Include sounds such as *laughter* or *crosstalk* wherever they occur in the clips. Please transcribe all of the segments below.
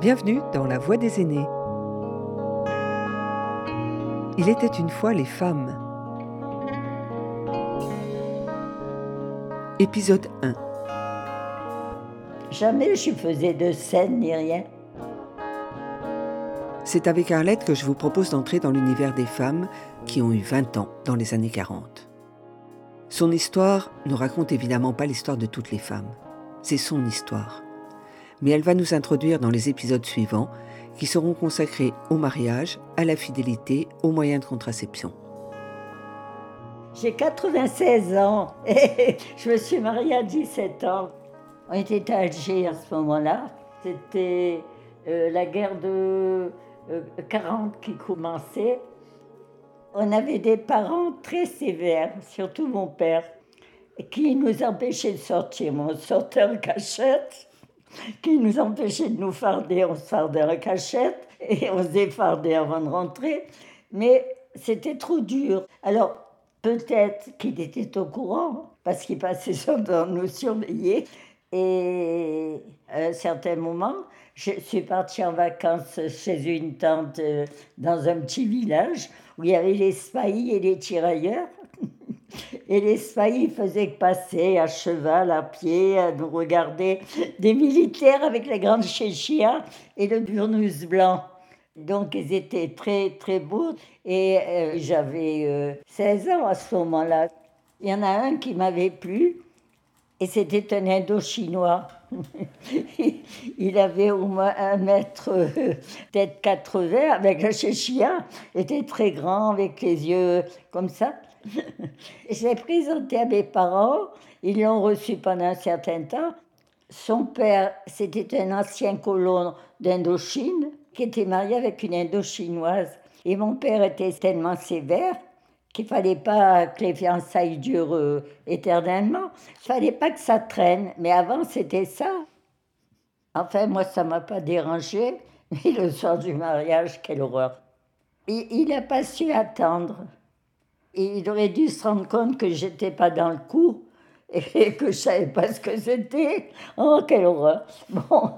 Bienvenue dans La Voix des aînés. Il était une fois les femmes. Épisode 1. Jamais je faisais de scène ni rien. C'est avec Arlette que je vous propose d'entrer dans l'univers des femmes qui ont eu 20 ans dans les années 40. Son histoire ne raconte évidemment pas l'histoire de toutes les femmes. C'est son histoire mais elle va nous introduire dans les épisodes suivants qui seront consacrés au mariage, à la fidélité, aux moyens de contraception. J'ai 96 ans et *laughs* je me suis mariée à 17 ans. On était à Alger à ce moment-là. C'était euh, la guerre de 40 euh, qui commençait. On avait des parents très sévères, surtout mon père, qui nous empêchaient de sortir. On sortait en cachette qui nous empêchait de nous farder. On se fardait en cachette et on se défardait avant de rentrer. Mais c'était trop dur. Alors, peut-être qu'il était au courant, parce qu'il passait *laughs* son temps nous surveiller. Et à un certain moment, je suis partie en vacances chez une tante euh, dans un petit village où il y avait les spahis et les tirailleurs. Et les spahis faisaient passer à cheval, à pied, à nous regarder des militaires avec la grande chéchia et le burnous blanc. Donc ils étaient très très beaux et euh, j'avais 16 euh, ans à ce moment-là. Il y en a un qui m'avait plu et c'était un Indo-chinois. *laughs* il avait au moins un mètre, peut-être 80, avec la chéchia, était très grand, avec les yeux comme ça. Je l'ai présenté à mes parents, ils l'ont reçu pendant un certain temps. Son père, c'était un ancien colon d'Indochine qui était marié avec une Indochinoise. Et mon père était tellement sévère qu'il fallait pas que les fiançailles durent euh, éternellement. Il fallait pas que ça traîne. Mais avant, c'était ça. Enfin, moi, ça m'a pas dérangé. *laughs* Mais le soir du mariage, quelle horreur. il n'a pas su attendre. Il aurait dû se rendre compte que j'étais pas dans le coup et que je savais pas ce que c'était. Oh, quelle horreur. Bon.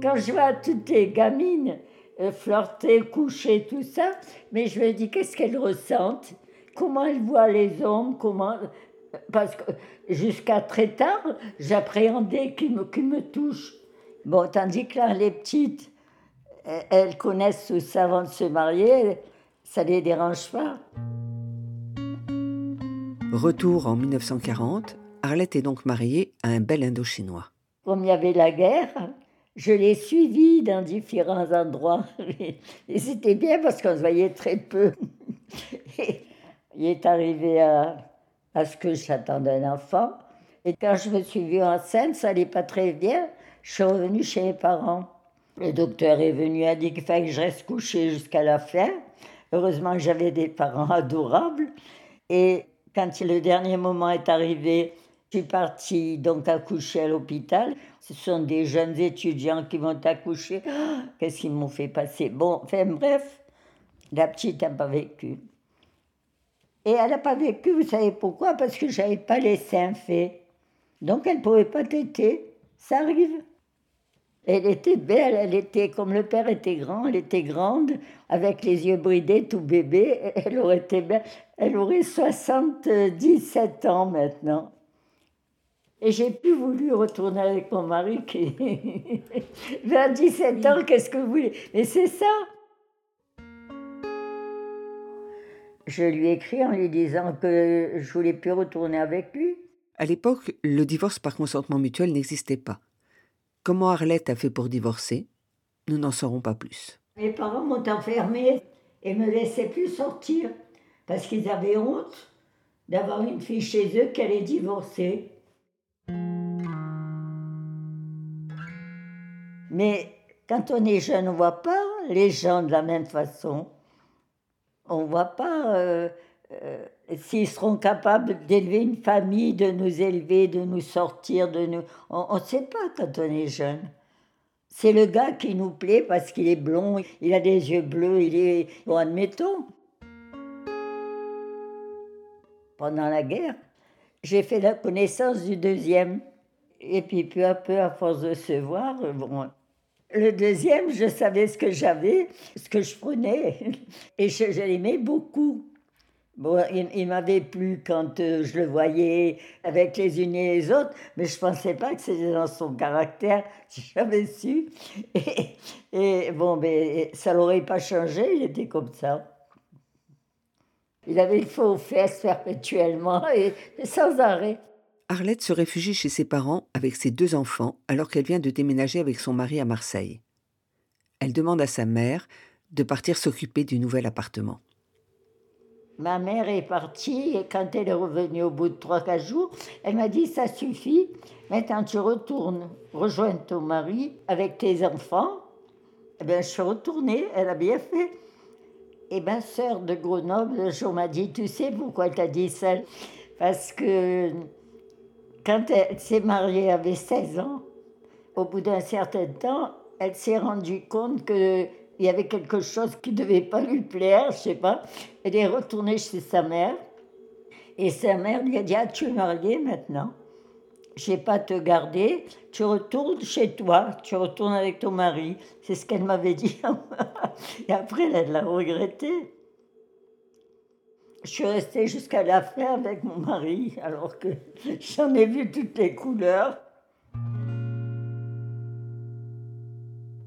Quand je vois toutes les gamines euh, flirter, coucher, tout ça, mais je me dis qu'est-ce qu'elles ressentent, comment elles voient les hommes, comment. Parce que jusqu'à très tard, j'appréhendais qu'ils me, me touchent. Bon, tandis que là, les petites, elles connaissent tout ça avant de se marier, ça les dérange pas. Retour en 1940, Arlette est donc mariée à un bel Indo-Chinois. Comme il y avait la guerre, je l'ai suivi dans différents endroits. Et c'était bien parce qu'on se voyait très peu. il est arrivé à, à ce que j'attendais un enfant. Et quand je me suis vue enceinte, ça n'allait pas très bien. Je suis revenue chez mes parents. Le docteur est venu, a dit qu'il fallait que je reste couchée jusqu'à la fin. Heureusement j'avais des parents *laughs* adorables. Et quand le dernier moment est arrivé, je suis partie donc accoucher à l'hôpital. Ce sont des jeunes étudiants qui vont accoucher. *gasps* Qu'est-ce qu'ils m'ont fait passer? Bon, enfin bref, la petite n'a pas vécu. Et elle n'a pas vécu, vous savez pourquoi? Parce que je n'avais pas les seins faits. Donc elle ne pouvait pas téter. Ça arrive. Elle était belle, elle était comme le père était grand, elle était grande, avec les yeux bridés, tout bébé. Elle aurait été belle. Elle aurait 77 ans maintenant. Et j'ai plus voulu retourner avec mon mari qui. *laughs* 27 ans, qu'est-ce que vous voulez? Mais c'est ça Je lui ai écrit en lui disant que je voulais plus retourner avec lui. À l'époque, le divorce par consentement mutuel n'existait pas. Comment Arlette a fait pour divorcer? Nous n'en saurons pas plus. Mes parents m'ont enfermée et me laissaient plus sortir parce qu'ils avaient honte d'avoir une fille chez eux qui allait divorcer. Mais quand on est jeune, on ne voit pas les gens de la même façon. On ne voit pas euh, euh, s'ils seront capables d'élever une famille, de nous élever, de nous sortir, de nous... On ne sait pas quand on est jeune. C'est le gars qui nous plaît parce qu'il est blond, il a des yeux bleus, il est... Bon, admettons. Pendant la guerre, j'ai fait la connaissance du deuxième. Et puis peu à peu, à force de se voir, bon, le deuxième, je savais ce que j'avais, ce que je prenais, et je, l'aimais beaucoup. Bon, il, m'avait plu quand euh, je le voyais avec les unes et les autres, mais je ne pensais pas que c'était dans son caractère, *laughs* si j'avais su. Et, bon, mais ça l'aurait pas changé, il était comme ça. Il avait le faux fesses perpétuellement *laughs* et sans arrêt. Arlette se réfugie chez ses parents avec ses deux enfants alors qu'elle vient de déménager avec son mari à Marseille. Elle demande à sa mère de partir s'occuper du nouvel appartement. Ma mère est partie et quand elle est revenue au bout de trois, quatre jours, elle m'a dit Ça suffit, maintenant tu retournes rejoindre ton mari avec tes enfants. Eh bien, je suis retournée, elle a bien fait. Et ma sœur de Grenoble, le jour m'a dit Tu sais pourquoi tu as dit ça? Parce que quand elle s'est mariée, elle avait 16 ans. Au bout d'un certain temps, elle s'est rendue compte qu'il y avait quelque chose qui ne devait pas lui plaire, je sais pas. Elle est retournée chez sa mère. Et sa mère lui a dit Ah, tu es mariée maintenant. Je ne vais pas te garder. Tu retournes chez toi. Tu retournes avec ton mari. C'est ce qu'elle m'avait dit. *laughs* et après, elle l'a regretté. Je suis restée jusqu'à la fin avec mon mari, alors que j'en ai vu toutes les couleurs.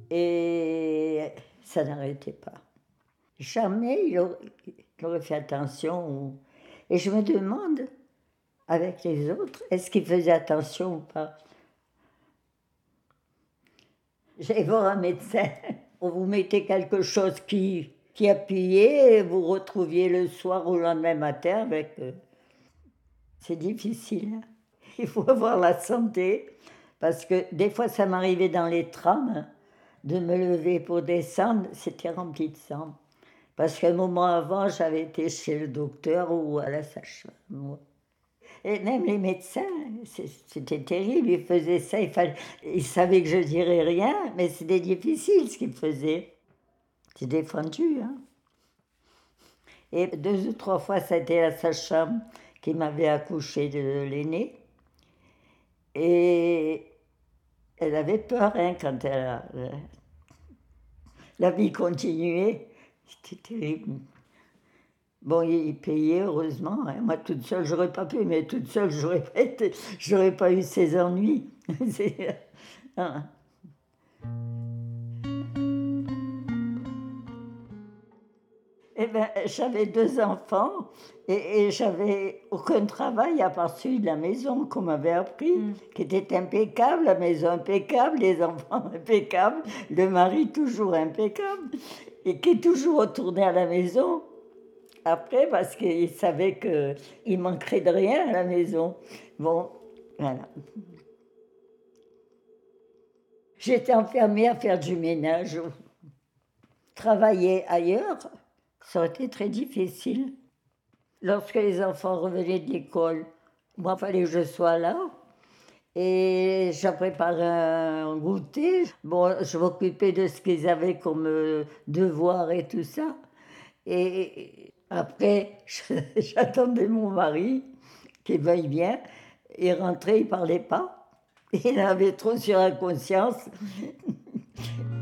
Et ça n'arrêtait pas. Jamais il aurait, fait attention. Et je me demande, avec les autres, est-ce qu'il faisait attention ou pas? J'allais voir un médecin. *laughs* On vous mettait quelque chose qui qui appuyait et vous retrouviez le soir ou le lendemain matin avec. Euh, c'est difficile. Hein. *laughs* Il faut avoir la santé parce que des fois ça m'arrivait dans les trams de me lever pour descendre, c'était rempli de sang. Parce qu'un moment avant, j'avais été chez le docteur ou à la sage-femme. Et même les médecins, c'était terrible, ils faisaient ça, il ils savaient que je dirais rien, mais c'était difficile ce qu'ils faisaient. C'est défendu. Hein. Et deux ou trois fois, c'était à sa chambre qui m'avait accouché de l'aîné. Et elle avait peur hein, quand elle a, euh, la vie continuait. C'était terrible. Bon, il payait, heureusement. Hein. Moi, toute seule, j'aurais pas pu, mais toute seule, j'aurais pas, pas eu ces ennuis. *laughs* Eh ben, j'avais deux enfants et, j'avais aucun travail à part celui de la maison qu'on m'avait appris, mm. qui était impeccable, la maison impeccable, les enfants *laughs* impeccables, le mari toujours impeccable, et qui est toujours retourné à la maison après parce qu'il savait qu'il manquerait de rien à la maison. Bon, voilà. J'étais enfermée à faire du ménage, travailler ailleurs ça a été très difficile. Lorsque les enfants revenaient de l'école, moi, fallait que je sois là. Et je préparais un goûter. Bon, je m'occupais de ce qu'ils avaient comme euh, devoir et tout ça. Et après, *laughs* j'attendais mon mari, qui veuille bien. Il rentrait, il parlait pas. Il avait trop sur la conscience. *laughs*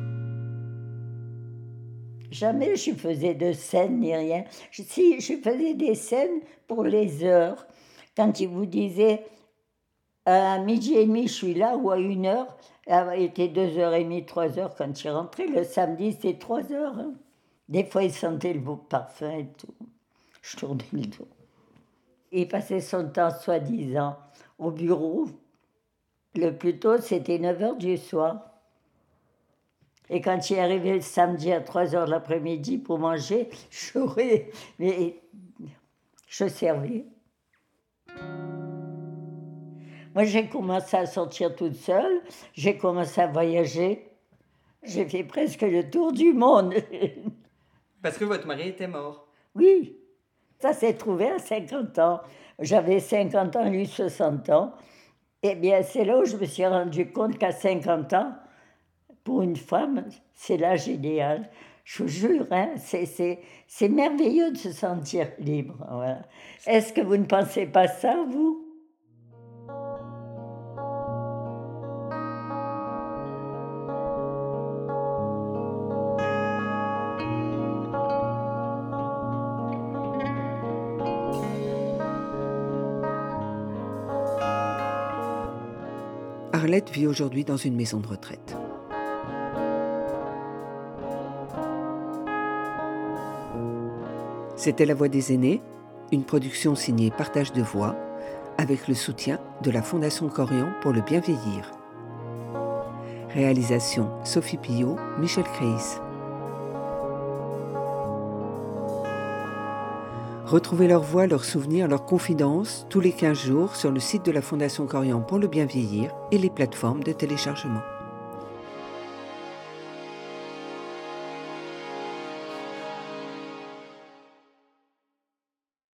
Jamais je faisais de scènes ni rien. Si, je faisais des scènes pour les heures. Quand il vous disait à midi et demi, je suis là, ou à une heure, il était deux heures et demie, trois heures quand je rentrais. Le samedi, c'était trois heures. Hein. Des fois, il sentait le beau parfum et tout. Je tournais le dos. Il passait son temps, soi-disant, au bureau. Le plus tôt, c'était 9 heures du soir. Et quand il est arrivé le samedi à 3 h de l'après-midi pour manger, *laughs* je mais je servais. Moi, j'ai commencé à sortir toute seule, j'ai commencé à voyager. J'ai fait presque le tour du monde. *laughs* Parce que votre mari était mort Oui, ça s'est trouvé à 50 ans. J'avais 50 ans, lui 60 ans. Eh bien, c'est là où je me suis rendu compte qu'à 50 ans, pour une femme, c'est l'âge idéal. Je vous jure, hein, c'est merveilleux de se sentir libre. Voilà. Est-ce que vous ne pensez pas ça, vous? Arlette vit aujourd'hui dans une maison de retraite. C'était La Voix des aînés, une production signée Partage de Voix, avec le soutien de la Fondation Corian pour le bien vieillir. Réalisation Sophie Pillot, Michel Kreis. Retrouvez leurs voix, leurs souvenirs, leurs confidences tous les 15 jours sur le site de la Fondation Corian pour le bien vieillir et les plateformes de téléchargement.